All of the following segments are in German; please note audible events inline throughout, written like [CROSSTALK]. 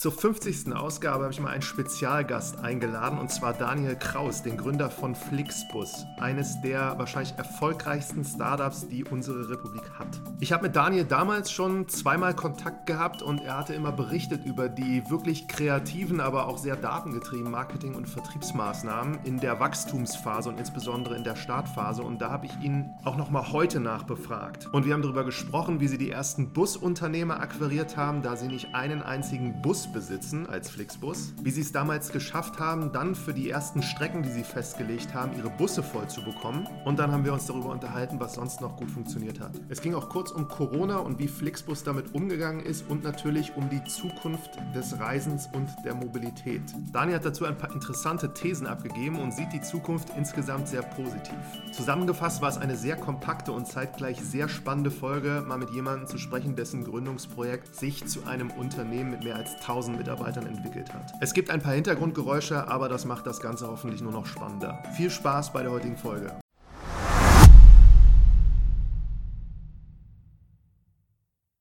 Zur 50. Ausgabe habe ich mal einen Spezialgast eingeladen und zwar Daniel Kraus, den Gründer von Flixbus, eines der wahrscheinlich erfolgreichsten Startups, die unsere Republik hat. Ich habe mit Daniel damals schon zweimal Kontakt gehabt und er hatte immer berichtet über die wirklich kreativen, aber auch sehr datengetriebenen Marketing- und Vertriebsmaßnahmen in der Wachstumsphase und insbesondere in der Startphase und da habe ich ihn auch noch mal heute nachbefragt. Und wir haben darüber gesprochen, wie sie die ersten Busunternehmer akquiriert haben, da sie nicht einen einzigen Bus besitzen als Flixbus, wie sie es damals geschafft haben, dann für die ersten Strecken, die sie festgelegt haben, ihre Busse voll zu bekommen. Und dann haben wir uns darüber unterhalten, was sonst noch gut funktioniert hat. Es ging auch kurz um Corona und wie Flixbus damit umgegangen ist und natürlich um die Zukunft des Reisens und der Mobilität. Daniel hat dazu ein paar interessante Thesen abgegeben und sieht die Zukunft insgesamt sehr positiv. Zusammengefasst war es eine sehr kompakte und zeitgleich sehr spannende Folge, mal mit jemandem zu sprechen, dessen Gründungsprojekt sich zu einem Unternehmen mit mehr als 1000 1000 Mitarbeitern entwickelt hat. Es gibt ein paar Hintergrundgeräusche, aber das macht das Ganze hoffentlich nur noch spannender. Viel Spaß bei der heutigen Folge.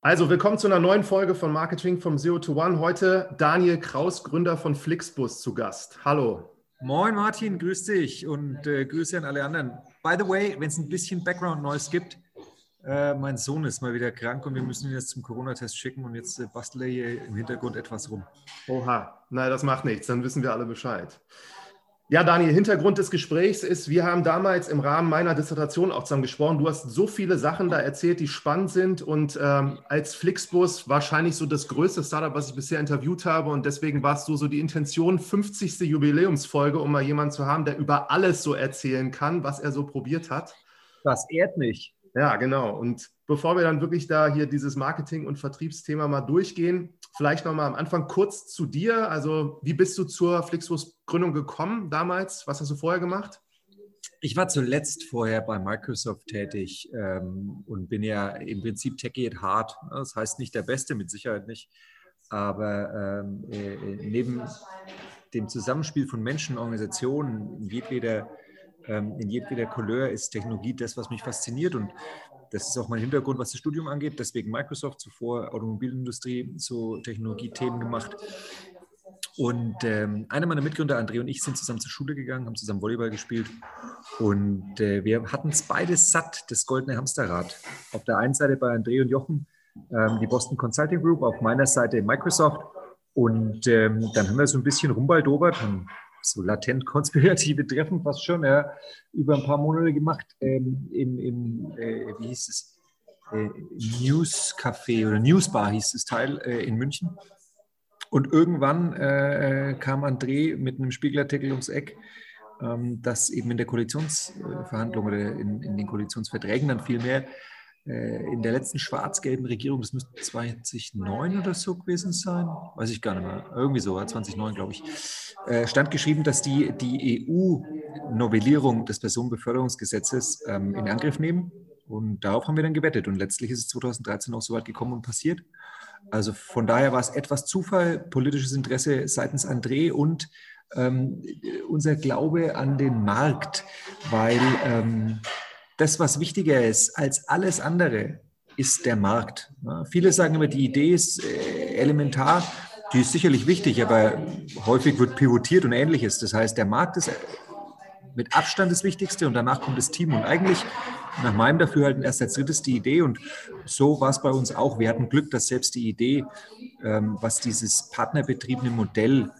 Also, willkommen zu einer neuen Folge von Marketing from Zero to One. Heute Daniel Kraus, Gründer von Flixbus, zu Gast. Hallo. Moin Martin, grüß dich und äh, Grüße an alle anderen. By the way, wenn es ein bisschen Background Noise gibt, äh, mein Sohn ist mal wieder krank und wir müssen ihn jetzt zum Corona-Test schicken und jetzt äh, bastelt er hier im Hintergrund etwas rum. Oha, na, das macht nichts, dann wissen wir alle Bescheid. Ja, Daniel, Hintergrund des Gesprächs ist, wir haben damals im Rahmen meiner Dissertation auch zusammen gesprochen. Du hast so viele Sachen da erzählt, die spannend sind und ähm, als Flixbus wahrscheinlich so das größte Startup, was ich bisher interviewt habe und deswegen warst du so die Intention, 50. Jubiläumsfolge, um mal jemanden zu haben, der über alles so erzählen kann, was er so probiert hat. Das ehrt mich. Ja, genau. Und bevor wir dann wirklich da hier dieses Marketing- und Vertriebsthema mal durchgehen, vielleicht nochmal am Anfang kurz zu dir. Also, wie bist du zur Flixbus-Gründung gekommen damals? Was hast du vorher gemacht? Ich war zuletzt vorher bei Microsoft tätig ähm, und bin ja im Prinzip Techie at Heart. Das heißt nicht der Beste, mit Sicherheit nicht. Aber ähm, äh, neben dem Zusammenspiel von Menschen, Organisationen, jedweder ähm, in jedweder Couleur ist Technologie das, was mich fasziniert und das ist auch mein Hintergrund, was das Studium angeht. Deswegen Microsoft, zuvor Automobilindustrie, so Technologiethemen gemacht. Und ähm, einer meiner Mitgründer, André und ich, sind zusammen zur Schule gegangen, haben zusammen Volleyball gespielt. Und äh, wir hatten es beides satt, das goldene Hamsterrad. Auf der einen Seite bei André und Jochen ähm, die Boston Consulting Group, auf meiner Seite Microsoft. Und ähm, dann haben wir so ein bisschen rumbaldobert, haben so latent konspirative Treffen fast schon, ja, über ein paar Monate gemacht ähm, im, im äh, wie hieß es, äh, News Café oder News Bar hieß das Teil äh, in München. Und irgendwann äh, kam André mit einem Spiegelartikel ums Eck, ähm, dass eben in der Koalitionsverhandlung oder in, in den Koalitionsverträgen dann vielmehr in der letzten schwarz-gelben Regierung, das müsste 2009 oder so gewesen sein, weiß ich gar nicht mehr, irgendwie so, 2009 glaube ich, äh, stand geschrieben, dass die die EU-Novellierung des Personenbeförderungsgesetzes ähm, in Angriff nehmen. Und darauf haben wir dann gewettet. Und letztlich ist es 2013 auch so weit gekommen und passiert. Also von daher war es etwas Zufall, politisches Interesse seitens André und ähm, unser Glaube an den Markt, weil ähm, das, was wichtiger ist als alles andere, ist der Markt. Viele sagen immer, die Idee ist äh, elementar. Die ist sicherlich wichtig, aber häufig wird pivotiert und ähnliches. Das heißt, der Markt ist mit Abstand das Wichtigste und danach kommt das Team. Und eigentlich, nach meinem Dafürhalten, erst als drittes die Idee. Und so war es bei uns auch. Wir hatten Glück, dass selbst die Idee, ähm, was dieses partnerbetriebene Modell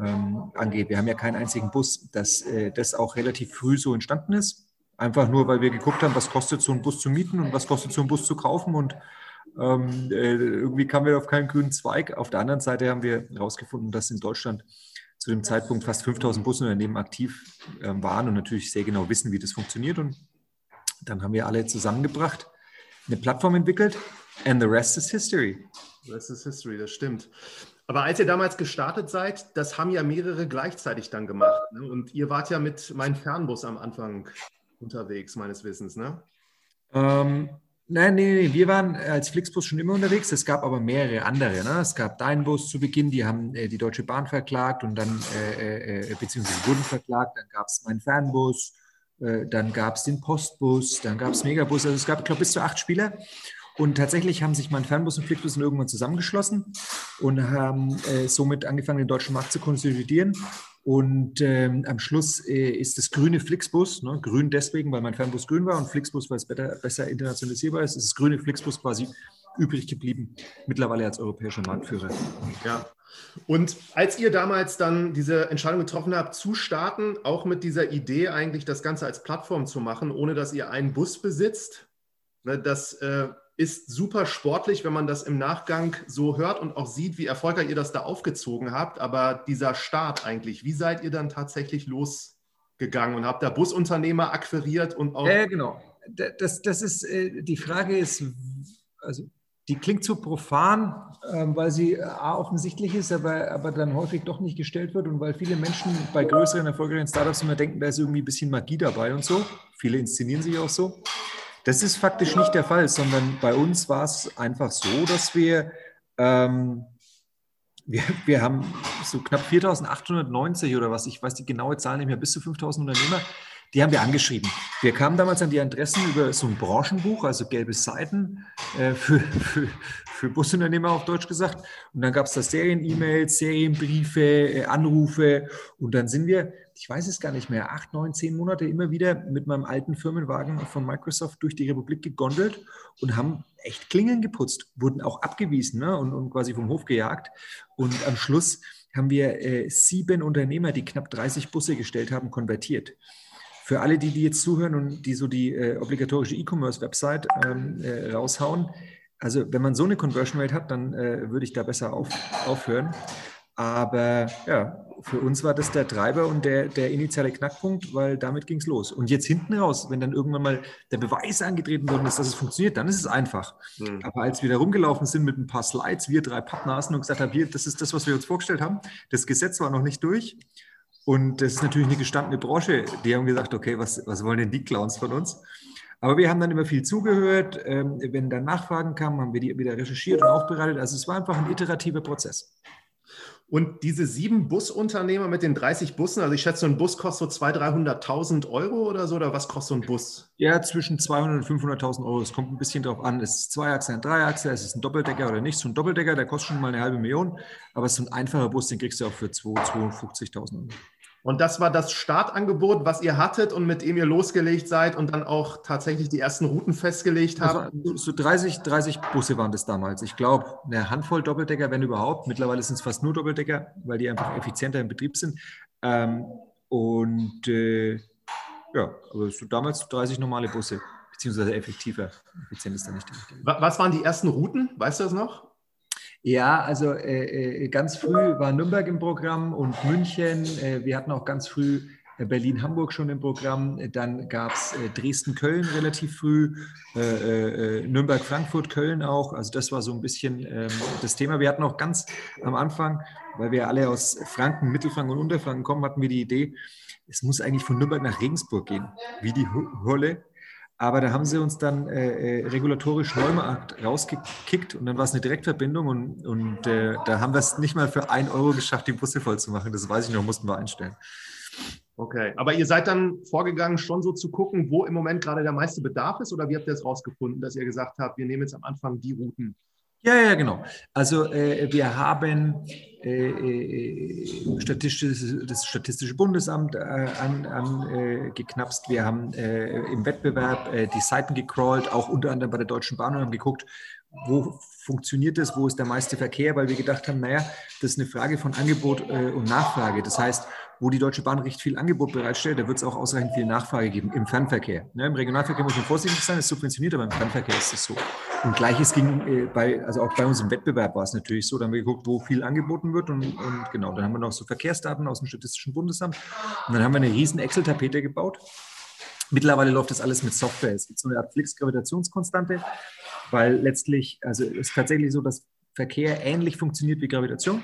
ähm, angeht, wir haben ja keinen einzigen Bus, dass äh, das auch relativ früh so entstanden ist. Einfach nur, weil wir geguckt haben, was kostet so ein Bus zu mieten und was kostet so ein Bus zu kaufen. Und ähm, äh, irgendwie kamen wir auf keinen grünen Zweig. Auf der anderen Seite haben wir herausgefunden, dass in Deutschland zu dem Zeitpunkt fast 5000 Busunternehmen aktiv äh, waren und natürlich sehr genau wissen, wie das funktioniert. Und dann haben wir alle zusammengebracht, eine Plattform entwickelt and the rest is history. The rest is history, das stimmt. Aber als ihr damals gestartet seid, das haben ja mehrere gleichzeitig dann gemacht. Ne? Und ihr wart ja mit meinem Fernbus am Anfang unterwegs, meines Wissens, ne? Ähm, nein, nee, nee, wir waren als Flixbus schon immer unterwegs. Es gab aber mehrere andere. Ne? Es gab deinen Bus zu Beginn, die haben äh, die Deutsche Bahn verklagt und dann, äh, äh, äh beziehungsweise wurden verklagt. Dann gab es meinen Fernbus, äh, dann gab es den Postbus, dann gab es Megabus. Also es gab, glaube, bis zu acht Spieler. Und tatsächlich haben sich mein Fernbus und Flixbus irgendwann zusammengeschlossen und haben äh, somit angefangen, den deutschen Markt zu konsolidieren. Und ähm, am Schluss äh, ist das grüne Flixbus, ne, grün deswegen, weil mein Fernbus grün war und Flixbus, weil es besser, besser internationalisierbar ist, ist das grüne Flixbus quasi übrig geblieben, mittlerweile als europäischer Marktführer. Ja. Und als ihr damals dann diese Entscheidung getroffen habt, zu starten, auch mit dieser Idee eigentlich das Ganze als Plattform zu machen, ohne dass ihr einen Bus besitzt, ne, das äh, ist super sportlich, wenn man das im Nachgang so hört und auch sieht, wie erfolgreich ihr das da aufgezogen habt. Aber dieser Start eigentlich, wie seid ihr dann tatsächlich losgegangen und habt da Busunternehmer akquiriert und auch. Ja, genau. Das, das ist, äh, die Frage ist, also die klingt zu profan, ähm, weil sie äh, A, offensichtlich ist, aber, aber dann häufig doch nicht gestellt wird und weil viele Menschen bei größeren, erfolgreichen Startups immer denken, da ist irgendwie ein bisschen Magie dabei und so. Viele inszenieren sich auch so. Das ist faktisch nicht der Fall, sondern bei uns war es einfach so, dass wir, ähm, wir, wir haben so knapp 4890 oder was, ich weiß die genaue Zahl nicht mehr, bis zu 5000 Unternehmer, die haben wir angeschrieben. Wir kamen damals an die Adressen über so ein Branchenbuch, also gelbe Seiten äh, für, für, für Busunternehmer auf Deutsch gesagt. Und dann gab es da Serien-E-Mails, Serienbriefe, äh, Anrufe. Und dann sind wir, ich weiß es gar nicht mehr, acht, neun, zehn Monate immer wieder mit meinem alten Firmenwagen von Microsoft durch die Republik gegondelt und haben echt Klingeln geputzt, wurden auch abgewiesen ne, und, und quasi vom Hof gejagt. Und am Schluss haben wir äh, sieben Unternehmer, die knapp 30 Busse gestellt haben, konvertiert für alle, die, die jetzt zuhören und die so die äh, obligatorische E-Commerce-Website ähm, äh, raushauen, also wenn man so eine Conversion Rate hat, dann äh, würde ich da besser auf, aufhören. Aber ja, für uns war das der Treiber und der, der initiale Knackpunkt, weil damit ging es los. Und jetzt hinten raus, wenn dann irgendwann mal der Beweis angetreten worden ist, dass es funktioniert, dann ist es einfach. Mhm. Aber als wir da rumgelaufen sind mit ein paar Slides, wir drei Partners und gesagt haben, hier, das ist das, was wir uns vorgestellt haben, das Gesetz war noch nicht durch und das ist natürlich eine gestandene Branche. Die haben gesagt, okay, was, was wollen denn die Clowns von uns? Aber wir haben dann immer viel zugehört. Ähm, wenn dann Nachfragen kamen, haben wir die wieder recherchiert und aufbereitet. Also es war einfach ein iterativer Prozess. Und diese sieben Busunternehmer mit den 30 Bussen, also ich schätze, ein Bus kostet so 200.000, 300.000 Euro oder so, oder was kostet so ein Bus? Ja, zwischen 200.000 und 500.000 Euro. Es kommt ein bisschen darauf an, ist es Zweiachse, ein Dreiachse, ist es ein Doppeldecker oder nicht. So ein Doppeldecker, der kostet schon mal eine halbe Million, aber so ein einfacher Bus, den kriegst du auch für 52.000 Euro. Und das war das Startangebot, was ihr hattet und mit dem ihr losgelegt seid und dann auch tatsächlich die ersten Routen festgelegt also, habt? Also, so 30, 30 Busse waren das damals. Ich glaube, eine Handvoll Doppeldecker, wenn überhaupt. Mittlerweile sind es fast nur Doppeldecker, weil die einfach effizienter im Betrieb sind. Ähm, und äh, ja, aber so damals 30 normale Busse, beziehungsweise effektiver. Effizient ist da nicht. Was waren die ersten Routen? Weißt du das noch? Ja, also äh, äh, ganz früh war Nürnberg im Programm und München. Äh, wir hatten auch ganz früh äh, Berlin-Hamburg schon im Programm. Dann gab es äh, Dresden-Köln relativ früh, äh, Nürnberg-Frankfurt, Köln auch. Also das war so ein bisschen ähm, das Thema. Wir hatten auch ganz am Anfang, weil wir alle aus Franken, Mittelfranken und Unterfranken kommen, hatten wir die Idee, es muss eigentlich von Nürnberg nach Regensburg gehen, wie die Holle. Aber da haben sie uns dann äh, äh regulatorisch Neumarkt rausgekickt und dann war es eine Direktverbindung und, und äh, da haben wir es nicht mal für ein Euro geschafft, die Busse voll zu machen. Das weiß ich noch, mussten wir einstellen. Okay, aber ihr seid dann vorgegangen, schon so zu gucken, wo im Moment gerade der meiste Bedarf ist oder wie habt ihr es rausgefunden, dass ihr gesagt habt, wir nehmen jetzt am Anfang die Routen? Ja, ja, genau. Also äh, wir haben äh, äh, Statistische, das Statistische Bundesamt äh, angeknapst. An, wir haben im Wettbewerb die Seiten gecrawlt, auch unter anderem bei der Deutschen Bahn und haben geguckt, wo funktioniert das, wo ist der meiste Verkehr, weil wir gedacht haben, naja, das ist eine Frage von Angebot und Nachfrage. Das heißt, wo die Deutsche Bahn recht viel Angebot bereitstellt, da wird es auch ausreichend viel Nachfrage geben im Fernverkehr. Ne, Im Regionalverkehr muss man vorsichtig sein, es subventioniert, aber im Fernverkehr ist es so. Und gleiches ging äh, bei, also auch bei uns im Wettbewerb war es natürlich so, da haben wir geguckt, wo viel angeboten wird und, und genau, dann haben wir noch so Verkehrsdaten aus dem Statistischen Bundesamt und dann haben wir eine riesen Excel-Tapete gebaut. Mittlerweile läuft das alles mit Software. Es gibt so eine Art Flix-Gravitationskonstante, weil letztlich, also es ist tatsächlich so, dass Verkehr ähnlich funktioniert wie Gravitation.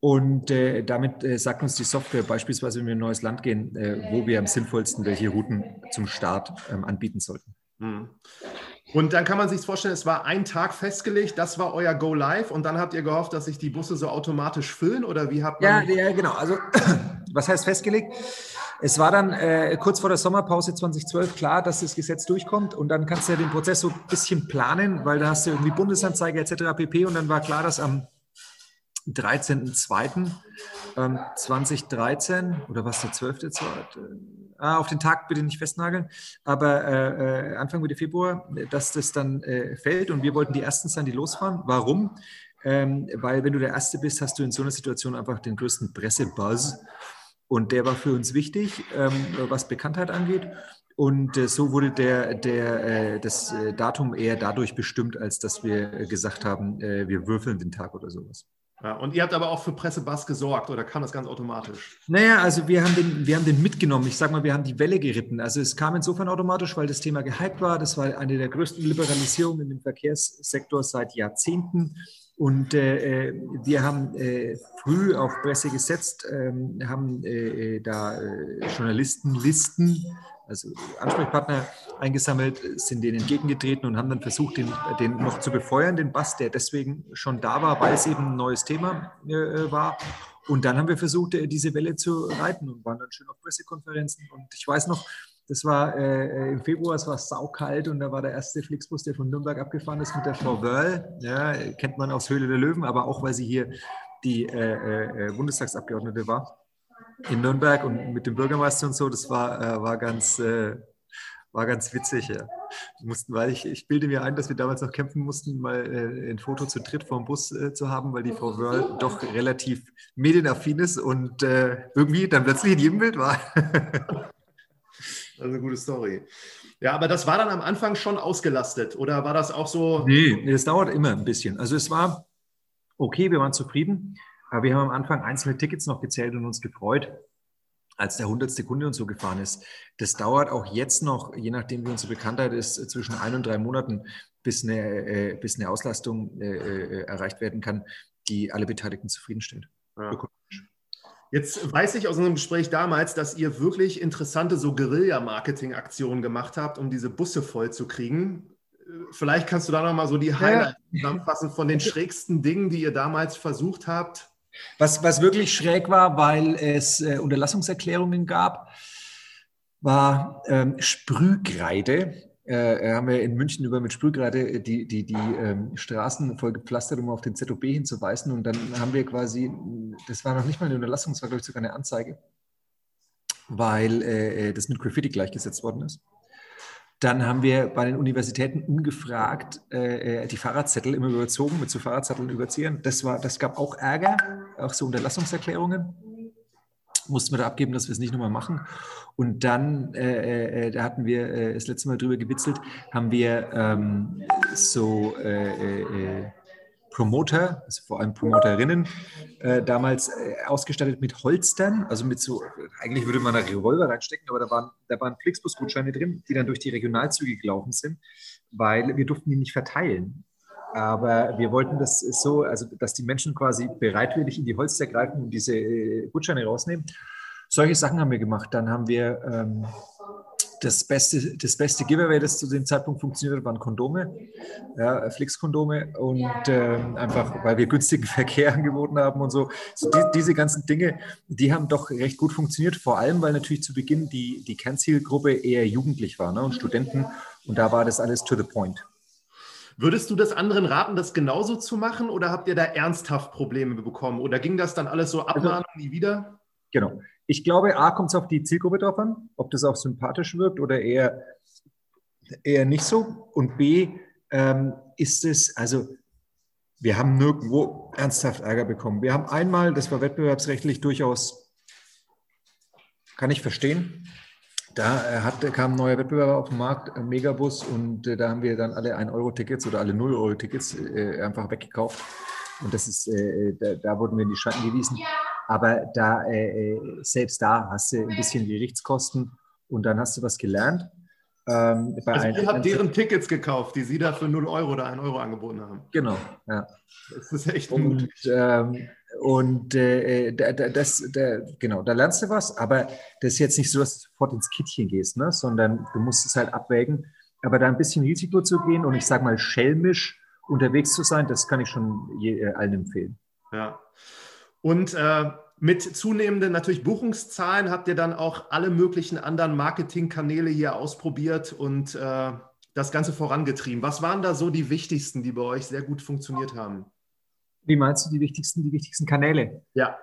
Und äh, damit äh, sagt uns die Software beispielsweise, wenn wir in ein neues Land gehen, äh, wo wir am sinnvollsten welche Routen zum Start ähm, anbieten sollten. Mhm. Und dann kann man sich vorstellen, es war ein Tag festgelegt, das war euer Go Live und dann habt ihr gehofft, dass sich die Busse so automatisch füllen oder wie habt man. Ja, ja genau. Also, [CLEARS THROAT] was heißt festgelegt? es war dann äh, kurz vor der Sommerpause 2012 klar, dass das Gesetz durchkommt und dann kannst du ja den Prozess so ein bisschen planen, weil da hast du irgendwie Bundesanzeige etc. pp. Und dann war klar, dass am 13.02.2013 ähm, oder was der 12.02. Ah, auf den Tag bitte nicht festnageln, aber äh, äh, Anfang Mitte Februar, dass das dann äh, fällt und wir wollten die Ersten sein, die losfahren. Warum? Ähm, weil wenn du der Erste bist, hast du in so einer Situation einfach den größten Pressebuzz und der war für uns wichtig, ähm, was Bekanntheit angeht. Und äh, so wurde der, der, äh, das äh, Datum eher dadurch bestimmt, als dass wir gesagt haben, wir würfeln den Tag oder sowas. Ja, und ihr habt aber auch für Pressebass gesorgt oder kam das ganz automatisch? Naja, also wir haben, den, wir haben den mitgenommen. Ich sage mal, wir haben die Welle geritten. Also es kam insofern automatisch, weil das Thema gehypt war. Das war eine der größten Liberalisierungen im Verkehrssektor seit Jahrzehnten. Und äh, wir haben äh, früh auf Presse gesetzt, ähm, haben äh, äh da äh, Journalistenlisten also Ansprechpartner eingesammelt, sind denen entgegengetreten und haben dann versucht, den, den noch zu befeuern, den Bass, der deswegen schon da war, weil es eben ein neues Thema äh, war. Und dann haben wir versucht, äh, diese Welle zu reiten und waren dann schön auf Pressekonferenzen. Und ich weiß noch, das war äh, im Februar, es war saukalt und da war der erste Flixbus, der von Nürnberg abgefahren ist mit der Frau Wörl. Ja, kennt man aus Höhle der Löwen, aber auch, weil sie hier die äh, äh, Bundestagsabgeordnete war in Nürnberg und mit dem Bürgermeister und so, das war, äh, war, ganz, äh, war ganz witzig. Ja. mussten, weil ich, ich bilde mir ein, dass wir damals noch kämpfen mussten, mal äh, ein Foto zu dritt vor dem Bus äh, zu haben, weil die Frau Wörl doch relativ medienaffin ist und äh, irgendwie dann plötzlich in jedem Bild war. das ist eine gute Story. Ja, aber das war dann am Anfang schon ausgelastet oder war das auch so? Nee, es dauert immer ein bisschen. Also es war okay, wir waren zufrieden. Aber wir haben am Anfang einzelne Tickets noch gezählt und uns gefreut, als der 100. Kunde und so gefahren ist. Das dauert auch jetzt noch, je nachdem wie unsere Bekanntheit ist, zwischen ein und drei Monaten, bis eine, äh, bis eine Auslastung äh, äh erreicht werden kann, die alle Beteiligten zufriedenstellt. Ja. Jetzt weiß ich aus unserem Gespräch damals, dass ihr wirklich interessante so Guerilla-Marketing-Aktionen gemacht habt, um diese Busse voll zu kriegen. Vielleicht kannst du da nochmal so die Highlights ja. zusammenfassen von den [LAUGHS] schrägsten Dingen, die ihr damals versucht habt. Was, was wirklich schräg war, weil es äh, Unterlassungserklärungen gab, war ähm, Sprühkreide. Äh, haben wir in München über mit Sprühkreide die, die, die ähm, Straßen voll gepflastert, um auf den ZOB hinzuweisen. Und dann haben wir quasi, das war noch nicht mal eine Unterlassung, das war, glaube ich, sogar eine Anzeige, weil äh, äh das mit Graffiti gleichgesetzt worden ist. Dann haben wir bei den Universitäten ungefragt äh, äh, die Fahrradzettel immer überzogen, mit so Fahrradzetteln überziehen. Das, war, das gab auch Ärger, auch so Unterlassungserklärungen. Mussten wir da abgeben, dass wir es nicht nochmal machen. Und dann, äh, äh, da hatten wir äh, das letzte Mal drüber gewitzelt, haben wir ähm, so äh, äh Promoter, also vor allem Promoterinnen, äh, damals äh, ausgestattet mit Holstern, also mit so, eigentlich würde man da Revolver reinstecken, aber da waren, da waren Flixbus-Gutscheine drin, die dann durch die Regionalzüge gelaufen sind, weil wir durften die nicht verteilen. Aber wir wollten das so, also dass die Menschen quasi bereitwillig in die Holster greifen und diese äh, Gutscheine rausnehmen. Solche Sachen haben wir gemacht. Dann haben wir ähm, das beste, das beste Giveaway, das zu dem Zeitpunkt funktioniert hat, waren Kondome, ja, Flix-Kondome und ähm, einfach, weil wir günstigen [LAUGHS] Verkehr angeboten haben und so. so die, diese ganzen Dinge, die haben doch recht gut funktioniert, vor allem, weil natürlich zu Beginn die, die Kernzielgruppe eher jugendlich war ne, und Studenten und da war das alles to the point. Würdest du das anderen raten, das genauso zu machen oder habt ihr da ernsthaft Probleme bekommen oder ging das dann alles so abmahnung also, nie wieder? Genau. Ich glaube, A, kommt es auf die Zielgruppe drauf an, ob das auch sympathisch wirkt oder eher, eher nicht so. Und B, ähm, ist es, also wir haben nirgendwo ernsthaft Ärger bekommen. Wir haben einmal, das war wettbewerbsrechtlich durchaus, kann ich verstehen, da äh, hat, kam ein neuer Wettbewerber auf den Markt, Megabus, und äh, da haben wir dann alle 1-Euro-Tickets oder alle 0-Euro-Tickets äh, einfach weggekauft. Und das ist, äh, da, da, wurden wir in die Schranken gewiesen. Aber da, äh, äh, selbst da hast du ein bisschen Gerichtskosten und dann hast du was gelernt. Ähm, also ihr habt deren Tickets gekauft, die sie da für 0 Euro oder 1 Euro angeboten haben. Genau, ja. Das ist echt und, mutig. Ähm, und äh, da, das, da, genau, da lernst du was, aber das ist jetzt nicht so, dass du sofort ins Kittchen gehst, ne? sondern du musst es halt abwägen. Aber da ein bisschen Risiko zu gehen und ich sage mal schelmisch unterwegs zu sein, das kann ich schon je, äh, allen empfehlen. Ja. Und äh, mit zunehmenden natürlich Buchungszahlen habt ihr dann auch alle möglichen anderen Marketingkanäle hier ausprobiert und äh, das Ganze vorangetrieben. Was waren da so die wichtigsten, die bei euch sehr gut funktioniert haben? Wie meinst du die wichtigsten, die wichtigsten Kanäle? Ja.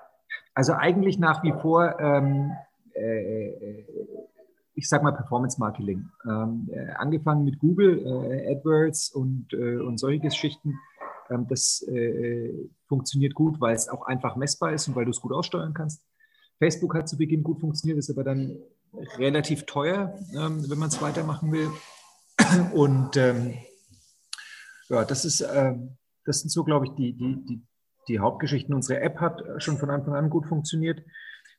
Also eigentlich nach wie vor, ähm, äh, ich sag mal Performance Marketing. Ähm, äh, angefangen mit Google, äh, AdWords und, äh, und solche Geschichten. Ähm, das äh, funktioniert gut, weil es auch einfach messbar ist und weil du es gut aussteuern kannst. Facebook hat zu Beginn gut funktioniert, ist aber dann relativ teuer, ähm, wenn man es weitermachen will. [CLEARS THROAT] Und ähm, ja, das ist, äh, das sind so, glaube ich, die, die, die, die Hauptgeschichten. Unsere App hat schon von Anfang an gut funktioniert.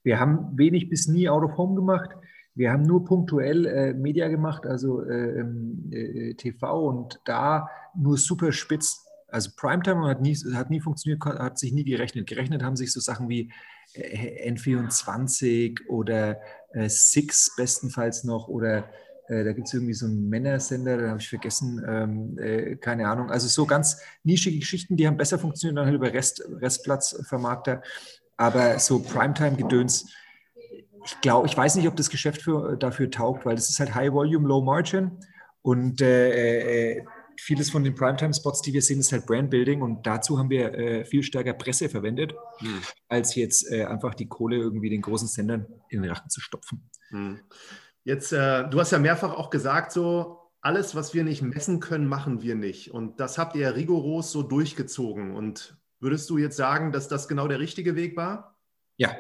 Wir haben wenig bis nie Out of Home gemacht. Wir haben nur punktuell äh, Media gemacht, also äh, ähm, äh, TV und da nur super spitz. Also Primetime hat nie, hat nie funktioniert, hat sich nie gerechnet. Gerechnet haben sich so Sachen wie äh, N24 oder äh, Six bestenfalls noch oder äh, da gibt es irgendwie so einen Männersender, da habe ich vergessen, ähm, äh, keine Ahnung. Also so ganz nischige Geschichten, die haben besser funktioniert dann halt über Rest, Restplatzvermarkter. Aber so Primetime-Gedöns, ich glaube, ich weiß nicht, ob das Geschäft für, dafür taugt, weil das ist halt High Volume, Low Margin. Und äh, vieles von den Primetime-Spots, die wir sehen, ist halt Brandbuilding und dazu haben wir äh, viel stärker Presse verwendet, hm. als jetzt äh, einfach die Kohle irgendwie den großen Sendern in den Rachen zu stopfen. Hm. Jetzt, äh, du hast ja mehrfach auch gesagt, so alles, was wir nicht messen können, machen wir nicht. Und das habt ihr ja rigoros so durchgezogen. Und würdest du jetzt sagen, dass das genau der richtige Weg war? Ja. Ja.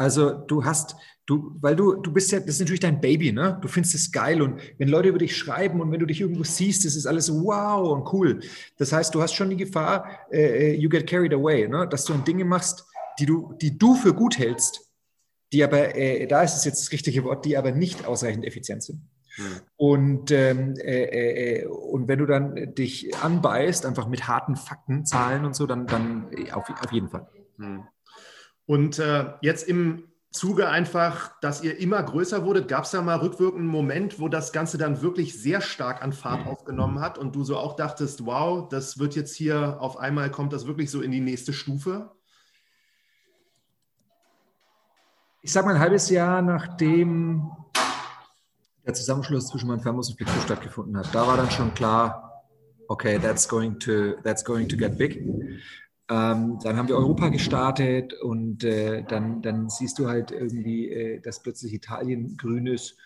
Also du hast, du, weil du, du bist ja, das ist natürlich dein Baby, ne? Du findest es geil und wenn Leute über dich schreiben und wenn du dich irgendwo siehst, das ist alles wow und cool. Das heißt, du hast schon die Gefahr, äh, äh you get carried away, ne? Dass du Dinge machst, die du, die du für gut hältst die aber, äh, da ist es jetzt das richtige Wort, die aber nicht ausreichend effizient sind. Hm. Und, ähm, äh, äh, und wenn du dann dich anbeißt, einfach mit harten Fakten, Zahlen und so, dann, dann auf, auf jeden Fall. Hm. Und äh, jetzt im Zuge einfach, dass ihr immer größer wurdet, gab es da mal rückwirkend einen Moment, wo das Ganze dann wirklich sehr stark an Fahrt aufgenommen hat und du so auch dachtest, wow, das wird jetzt hier auf einmal, kommt das wirklich so in die nächste Stufe? ich sage mal ein halbes Jahr nachdem der Zusammenschluss zwischen meinem Fernbus und Flixbus stattgefunden hat, da war dann schon klar, okay, that's going to, that's going to get big. Ähm, dann haben wir Europa gestartet und äh, dann, dann siehst du halt irgendwie, äh, dass plötzlich Italien grün ist.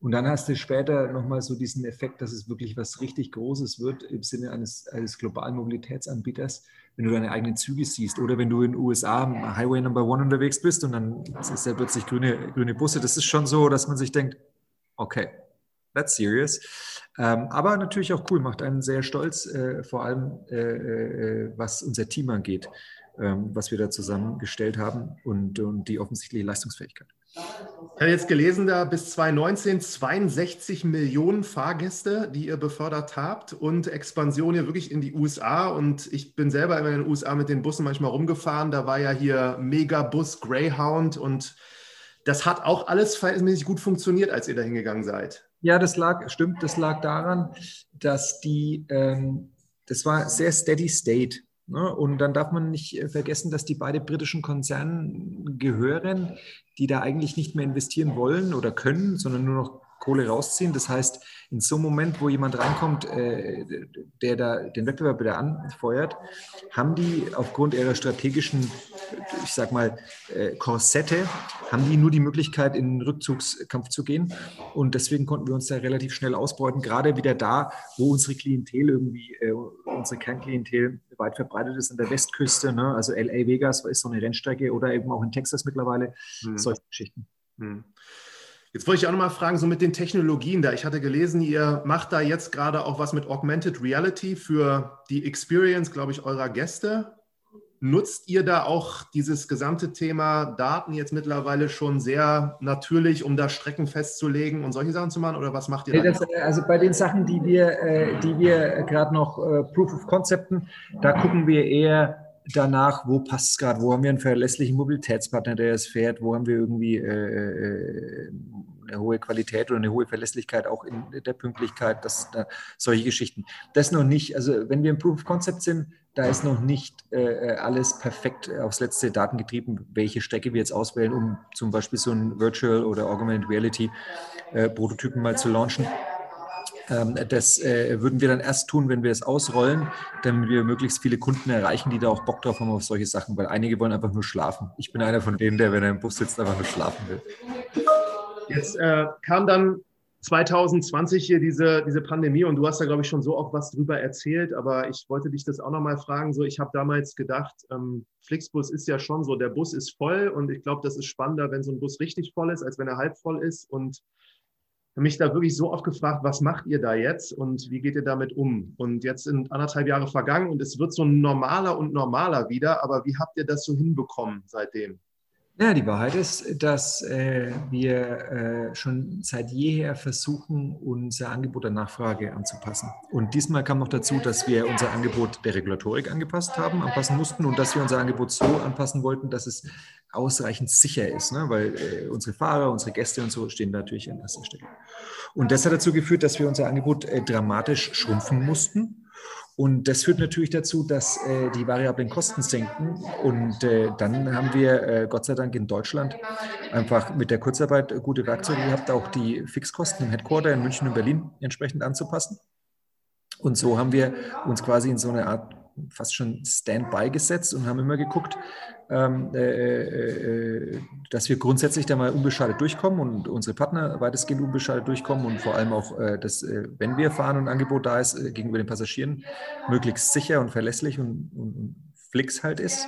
Und dann hast du später nochmal so diesen Effekt, dass es wirklich was richtig Großes wird im Sinne eines, eines globalen Mobilitätsanbieters wenn du deine eigenen Züge siehst oder wenn du in den USA Highway Number One unterwegs bist und dann ist ja plötzlich grüne, grüne Busse. Das ist schon so, dass man sich denkt, okay, that's serious. Ähm, aber natürlich auch cool, macht einen sehr stolz, äh, vor allem äh, äh, was unser Team angeht, ähm, was wir da zusammengestellt haben und, und die offensichtliche Leistungsfähigkeit. Ich habe jetzt gelesen, da bis 2019 62 Millionen Fahrgäste, die ihr befördert habt und Expansion hier wirklich in die USA. Und ich bin selber immer in den USA mit den Bussen manchmal rumgefahren. Da war ja hier Megabus, Greyhound und das hat auch alles verhältnismäßig gut funktioniert, als ihr da hingegangen seid. Ja, das lag, stimmt, das lag daran, dass die, ähm, das war sehr steady state. Ne? Und dann darf man nicht äh, vergessen, dass die beiden britischen Konzernen gehören, die da eigentlich nicht mehr investieren wollen oder können, sondern nur noch Kohle rausziehen. Das heißt, in so einem Moment, wo jemand reinkommt, äh, der da den Wettbewerb wieder anfeuert, haben die aufgrund ihrer strategischen, ich sag mal, äh, Korsette, haben die nur die Möglichkeit, in den Rückzugskampf zu gehen. Und deswegen konnten wir uns da relativ schnell ausbeuten, gerade wieder da, wo unsere Klientel irgendwie, äh, unsere Kernklientel weit verbreitet ist an der Westküste, ne? also LA Vegas ist so eine Rennstrecke oder eben auch in Texas mittlerweile, hm. solche Geschichten. Hm. Jetzt wollte ich auch nochmal fragen, so mit den Technologien da. Ich hatte gelesen, ihr macht da jetzt gerade auch was mit Augmented Reality für die Experience, glaube ich, eurer Gäste. Nutzt ihr da auch dieses gesamte Thema Daten jetzt mittlerweile schon sehr natürlich, um da Strecken festzulegen und solche Sachen zu machen? Oder was macht ihr da? Das, also bei den Sachen, die wir, äh, die wir gerade noch äh, Proof of Concepten, da gucken wir eher danach, wo passt es gerade, wo haben wir einen verlässlichen Mobilitätspartner, der es fährt, wo haben wir irgendwie äh, äh eine hohe Qualität oder eine hohe Verlässlichkeit auch in der Pünktlichkeit, das, da, solche Geschichten. Das noch nicht, also wenn wir im Proof of Concept sind, da ist noch nicht äh, alles perfekt aufs letzte Daten getrieben, welche Strecke wir jetzt auswählen, um zum Beispiel so ein Virtual oder Augmented Reality äh, Prototypen mal zu launchen. Ähm, das äh, würden wir dann erst tun, wenn wir es ausrollen, damit wir möglichst viele Kunden erreichen, die da auch Bock drauf haben auf solche Sachen, weil einige wollen einfach nur schlafen. Ich bin einer von denen, der, wenn er im Bus sitzt, einfach nur schlafen will. Jetzt äh, kam dann 2020 hier diese, diese Pandemie und du hast da, glaube ich, schon so auch was drüber erzählt, aber ich wollte dich das auch nochmal fragen. So, ich habe damals gedacht, ähm, Flixbus ist ja schon so, der Bus ist voll und ich glaube, das ist spannender, wenn so ein Bus richtig voll ist, als wenn er halb voll ist. Und mich da wirklich so oft gefragt, was macht ihr da jetzt und wie geht ihr damit um? Und jetzt sind anderthalb Jahre vergangen und es wird so normaler und normaler wieder, aber wie habt ihr das so hinbekommen seitdem? Ja, die Wahrheit ist, dass äh, wir äh, schon seit jeher versuchen, unser Angebot der Nachfrage anzupassen. Und diesmal kam noch dazu, dass wir unser Angebot der Regulatorik angepasst haben, anpassen mussten und dass wir unser Angebot so anpassen wollten, dass es ausreichend sicher ist, ne? weil äh, unsere Fahrer, unsere Gäste und so stehen natürlich an erster Stelle. Und das hat dazu geführt, dass wir unser Angebot äh, dramatisch schrumpfen mussten und das führt natürlich dazu, dass äh, die variablen Kosten sinken. Und äh, dann haben wir äh, Gott sei Dank in Deutschland einfach mit der Kurzarbeit gute Werkzeuge gehabt, auch die Fixkosten im Headquarter in München und Berlin entsprechend anzupassen. Und so haben wir uns quasi in so eine Art fast schon Standby gesetzt und haben immer geguckt, ähm, äh, äh, äh, dass wir grundsätzlich da mal unbeschadet durchkommen und unsere Partner weitestgehend unbeschadet durchkommen und vor allem auch, äh, dass, äh, wenn wir fahren und ein Angebot da ist, äh, gegenüber den Passagieren möglichst sicher und verlässlich und, und, und flix halt ist.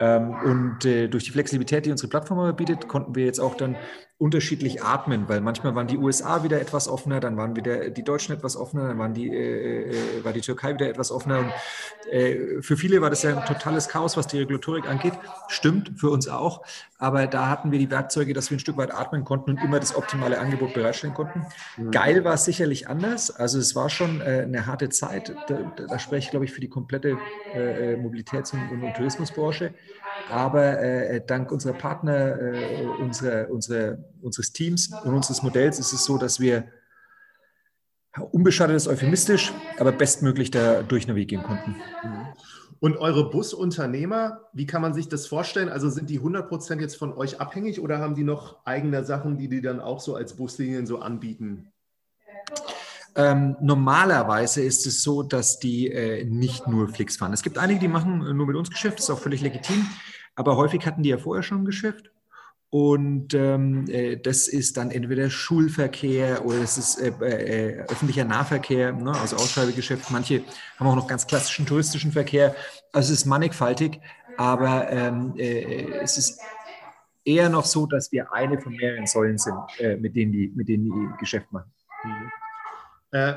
Ähm, und durch die Flexibilität, die unsere Plattform bietet, konnten wir jetzt auch dann unterschiedlich atmen, weil manchmal waren die USA wieder etwas offener, dann waren wieder die Deutschen etwas offener, dann waren die, äh, äh, war die Türkei wieder etwas offener. Und, äh, für viele war das ja ein totales Chaos, was die Regulatorik angeht. Stimmt, für uns auch. Aber da hatten wir die Werkzeuge, dass wir ein Stück weit atmen konnten und immer das optimale Angebot bereitstellen konnten. Mhm. Geil war es sicherlich anders. Also es war schon äh, eine harte Zeit. Da, da, spreche ich, glaube ich, für die komplette äh, Mobilitäts- und, und Tourismusbranche. Aber äh, dank unserer Partner, äh, unserer, unserer, unseres Teams und unseres Modells ist es so, dass wir unbeschadet ist euphemistisch, aber bestmöglich da durchnavigieren konnten. Und eure Busunternehmer, wie kann man sich das vorstellen? Also sind die 100% jetzt von euch abhängig oder haben die noch eigene Sachen, die die dann auch so als Buslinien so anbieten? Ähm, normalerweise ist es so, dass die äh, nicht nur Flix fahren. Es gibt einige, die machen nur mit uns Geschäft, das ist auch völlig legitim. Aber häufig hatten die ja vorher schon ein Geschäft. Und ähm, äh, das ist dann entweder Schulverkehr oder es ist äh, äh, öffentlicher Nahverkehr, ne, also Ausschreibegeschäft. Manche haben auch noch ganz klassischen touristischen Verkehr. Also es ist mannigfaltig, aber ähm, äh, es ist eher noch so, dass wir eine von mehreren Säulen sind, äh, mit, denen die, mit denen die Geschäft machen. Mhm. Äh,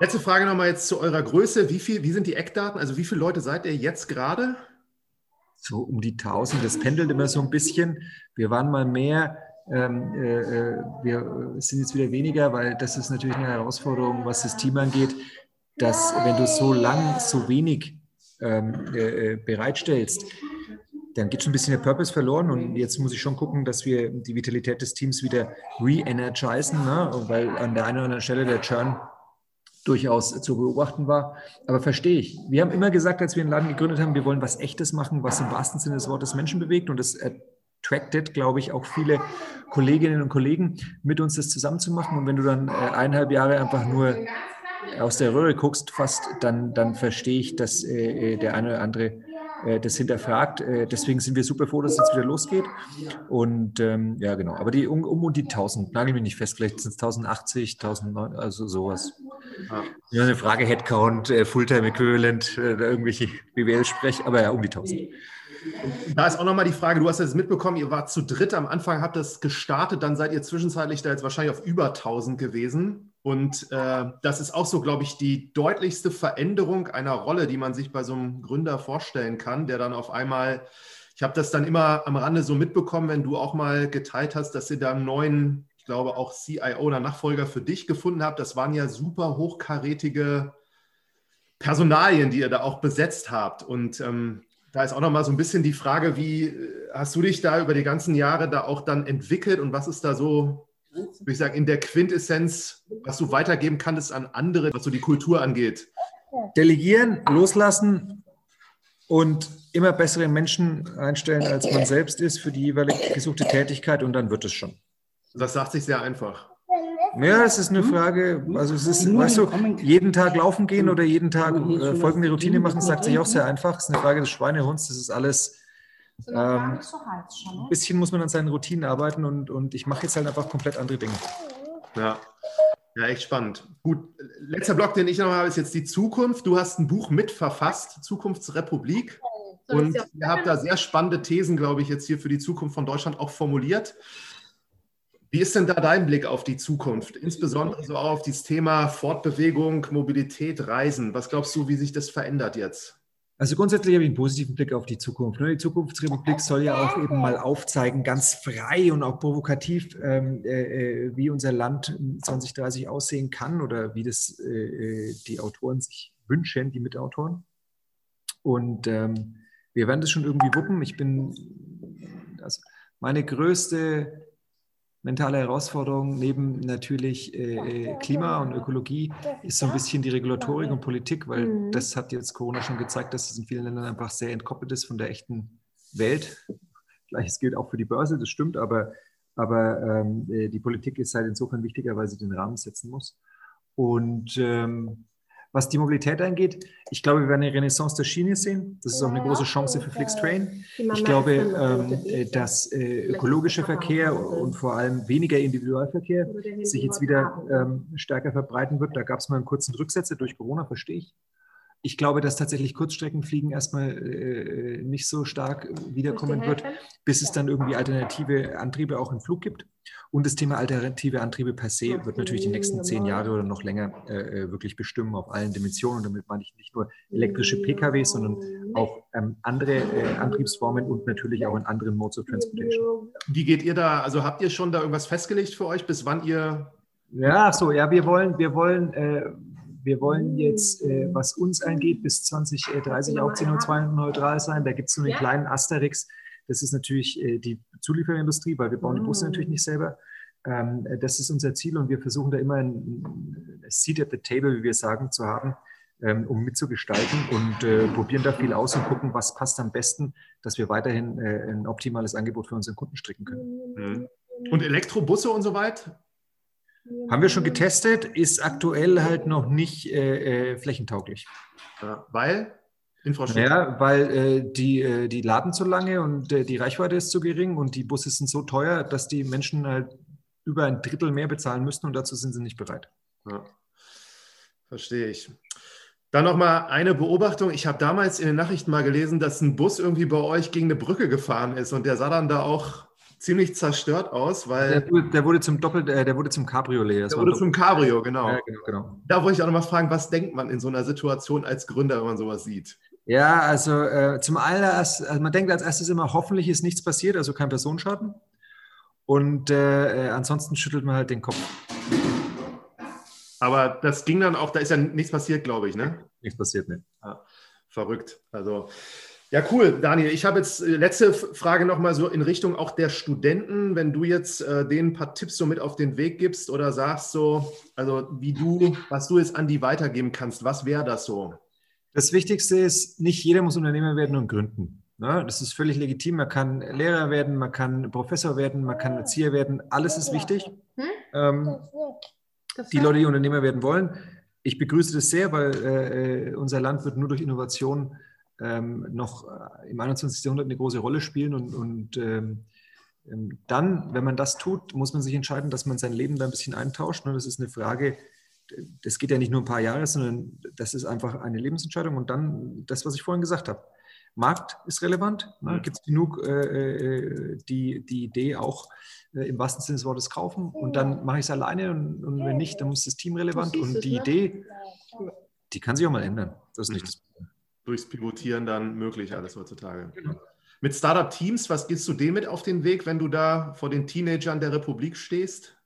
letzte Frage nochmal jetzt zu eurer Größe. Wie, viel, wie sind die Eckdaten? Also wie viele Leute seid ihr jetzt gerade? So um die 1000. Das pendelt immer so ein bisschen. Wir waren mal mehr. Ähm, äh, äh, wir sind jetzt wieder weniger, weil das ist natürlich eine Herausforderung, was das Team angeht, dass wenn du so lang, so wenig ähm, äh, äh bereitstellst, dann geht schon ein bisschen der Purpose verloren und jetzt muss ich schon gucken, dass wir die Vitalität des Teams wieder re-energisen, ne? weil an der einen oder anderen Stelle der Churn durchaus zu beobachten war. Aber verstehe ich. Wir haben immer gesagt, als wir den Laden gegründet haben, wir wollen was Echtes machen, was im wahrsten Sinne des Wortes Menschen bewegt und das attracted, glaube ich, auch viele Kolleginnen und Kollegen, mit uns das zusammenzumachen. Und wenn du dann äh, eineinhalb Jahre einfach nur aus der Röhre guckst, fast, dann, dann verstehe ich, dass äh, äh der eine oder andere äh, das hinterfragt. Äh, deswegen sind wir super froh, dass es jetzt wieder losgeht. Und ähm, ja, genau. Aber die um, um und die 1000, nagel mich nicht fest, vielleicht sind es 1080, 1009, also sowas. Ja. ja eine Frage, Headcount, äh, Fulltime Equivalent, äh, irgendwelche BWL-Sprech, aber ja, um die 1000. Da ist auch nochmal die Frage, du hast es mitbekommen, ihr wart zu dritt am Anfang, habt das gestartet, dann seid ihr zwischenzeitlich da jetzt wahrscheinlich auf über 1000 gewesen. Und äh, das ist auch so, glaube ich, die deutlichste Veränderung einer Rolle, die man sich bei so einem Gründer vorstellen kann, der dann auf einmal, ich habe das dann immer am Rande so mitbekommen, wenn du auch mal geteilt hast, dass ihr da einen neuen, ich glaube auch CIO oder Nachfolger für dich gefunden habt. Das waren ja super hochkarätige Personalien, die ihr da auch besetzt habt. Und ähm, da ist auch nochmal so ein bisschen die Frage, wie hast du dich da über die ganzen Jahre da auch dann entwickelt und was ist da so würde ich sagen, in der Quintessenz, was du weitergeben kannst an andere, was so die Kultur angeht? Delegieren, loslassen und immer bessere Menschen einstellen, als man selbst ist für die jeweilige gesuchte Tätigkeit und dann wird es schon. Das sagt sich sehr einfach. Ja, es ist eine Frage, also es ist, weißt du, jeden Tag laufen gehen oder jeden Tag äh, folgende Routine machen, sagt sich auch sehr einfach. Es ist eine Frage des Schweinehunds, das ist alles. Ähm, ein bisschen muss man an seinen Routinen arbeiten und, und ich mache jetzt halt einfach komplett andere Dinge. Ja. Ja, echt spannend. Gut, letzter Block, den ich noch habe, ist jetzt die Zukunft. Du hast ein Buch mitverfasst, Zukunftsrepublik. Und ihr habt da sehr spannende Thesen, glaube ich, jetzt hier für die Zukunft von Deutschland auch formuliert. Wie ist denn da dein Blick auf die Zukunft? Insbesondere so auch auf dieses Thema Fortbewegung, Mobilität, Reisen. Was glaubst du, wie sich das verändert jetzt? Also grundsätzlich habe ich einen positiven Blick auf die Zukunft. Ne? Die Zukunftsrepublik soll ja auch eben mal aufzeigen, ganz frei und auch provokativ, ähm, äh, äh wie unser Land 2030 aussehen kann oder wie das äh, die Autoren sich wünschen, die Mitautoren. Und ähm, wir werden das schon irgendwie wuppen. Ich bin, also meine größte mentale Herausforderung neben natürlich äh, äh, Klima und Ökologie ist so ein bisschen die Regulatorik und Politik, weil mhm. das hat jetzt Corona schon gezeigt, dass es in vielen Ländern einfach sehr entkoppelt ist von der echten Welt. Gleiches gilt auch für die Börse, das stimmt, aber, aber ähm, äh, die Politik ist halt insofern wichtiger, weil sie den Rahmen setzen muss. Und ähm, was die Mobilität angeht, ich glaube, wir werden eine Renaissance der Schiene sehen. Das ist auch eine große Chance für Flixtrain. Ich glaube, ähm, äh, dass äh, ökologischer Verkehr und vor allem weniger Individualverkehr sich jetzt wieder ähm, stärker verbreiten wird. Da gab es mal einen kurzen Rücksetzer durch Corona, verstehe ich. Ich glaube, dass tatsächlich Kurzstreckenfliegen erstmal äh, nicht so stark wiederkommen wird, bis es dann irgendwie alternative Antriebe auch im Flug gibt. Und das Thema alternative Antriebe per se wird natürlich die nächsten zehn Jahre oder noch länger äh, äh, wirklich bestimmen auf allen Dimensionen. Und damit meine ich nicht nur elektrische PKWs, sondern auch ähm, andere äh, Antriebsformen und natürlich auch in anderen Modes of Transportation. Wie geht ihr da? Also habt ihr schon da irgendwas festgelegt für euch, bis wann ihr? Ja, so, ja, wir wollen, wir wollen äh, wir wollen jetzt, äh, was uns angeht, bis 2030 auch CO2-neutral sein. Da gibt es so einen kleinen Asterix. Das ist natürlich äh, die Zulieferindustrie, weil wir bauen die Busse natürlich nicht selber. Ähm, das ist unser Ziel und wir versuchen da immer ein, ein Seat at the table, wie wir sagen, zu haben, ähm, um mitzugestalten und äh, probieren da viel aus und gucken, was passt am besten, dass wir weiterhin äh, ein optimales Angebot für unseren Kunden stricken können. Mhm. Und Elektrobusse und so weiter? Haben wir schon getestet, ist aktuell halt noch nicht äh, äh, flächentauglich. Ja, weil? Infrastruktur. Ja, weil äh, die, äh, die laden zu lange und äh, die Reichweite ist zu gering und die Busse sind so teuer, dass die Menschen halt über ein Drittel mehr bezahlen müssen und dazu sind sie nicht bereit. Ja. Verstehe ich. Dann nochmal eine Beobachtung. Ich habe damals in den Nachrichten mal gelesen, dass ein Bus irgendwie bei euch gegen eine Brücke gefahren ist und der sah dann da auch ziemlich zerstört aus, weil. Der, der wurde zum Doppel, äh, der wurde zum Cabriolet. der wurde zum Cabrio, genau. Ja, genau, genau. Da wollte ich auch nochmal fragen, was denkt man in so einer Situation als Gründer, wenn man sowas sieht? Ja, also äh, zum allererst, also man denkt als erstes immer, hoffentlich ist nichts passiert, also kein Personenschaden. Und äh, äh, ansonsten schüttelt man halt den Kopf. Aber das ging dann auch, da ist ja nichts passiert, glaube ich, ne? Nichts passiert, ne? Ja, verrückt. Also ja, cool, Daniel. Ich habe jetzt äh, letzte Frage nochmal so in Richtung auch der Studenten. Wenn du jetzt äh, denen ein paar Tipps so mit auf den Weg gibst oder sagst so, also wie du, was du jetzt an die weitergeben kannst, was wäre das so? Das Wichtigste ist, nicht jeder muss Unternehmer werden und gründen. Ne? Das ist völlig legitim. Man kann Lehrer werden, man kann Professor werden, man kann Erzieher werden. Alles ist wichtig. Hm? Ähm, die Leute, die Unternehmer werden wollen. Ich begrüße das sehr, weil äh, äh unser Land wird nur durch Innovation ähm, noch äh, im 21. Jahrhundert eine große Rolle spielen. Und, und ähm, ähm, dann, wenn man das tut, muss man sich entscheiden, dass man sein Leben da ein bisschen eintauscht. Ne? Das ist eine Frage, das geht ja nicht nur ein paar Jahre, sondern das ist einfach eine Lebensentscheidung. Und dann das, was ich vorhin gesagt habe. Markt ist relevant. Ne? Mhm. Gibt es genug, äh, äh, die die Idee auch äh, im wahrsten Sinne des Wortes kaufen und dann mache ich es alleine und, und, wenn nicht, dann muss das Team relevant und die ne? Idee, die kann sich auch mal ändern. Das ist nicht das Problem durchs Pivotieren dann möglich alles heutzutage. Genau. Mit Startup-Teams, was gehst du dem mit auf den Weg, wenn du da vor den Teenagern der Republik stehst?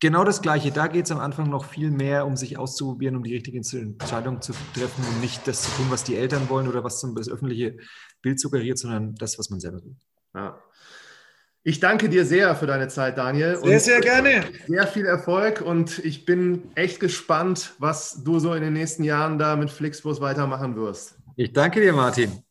Genau das Gleiche. Da geht es am Anfang noch viel mehr, um sich auszuprobieren, um die richtige Entscheidung zu treffen und nicht das zu tun, was die Eltern wollen oder was das öffentliche Bild suggeriert, sondern das, was man selber will. Ja. Ich danke dir sehr für deine Zeit, Daniel. Sehr, sehr gerne. Sehr viel Erfolg und ich bin echt gespannt, was du so in den nächsten Jahren da mit Flixbus weitermachen wirst. Ich danke dir, Martin.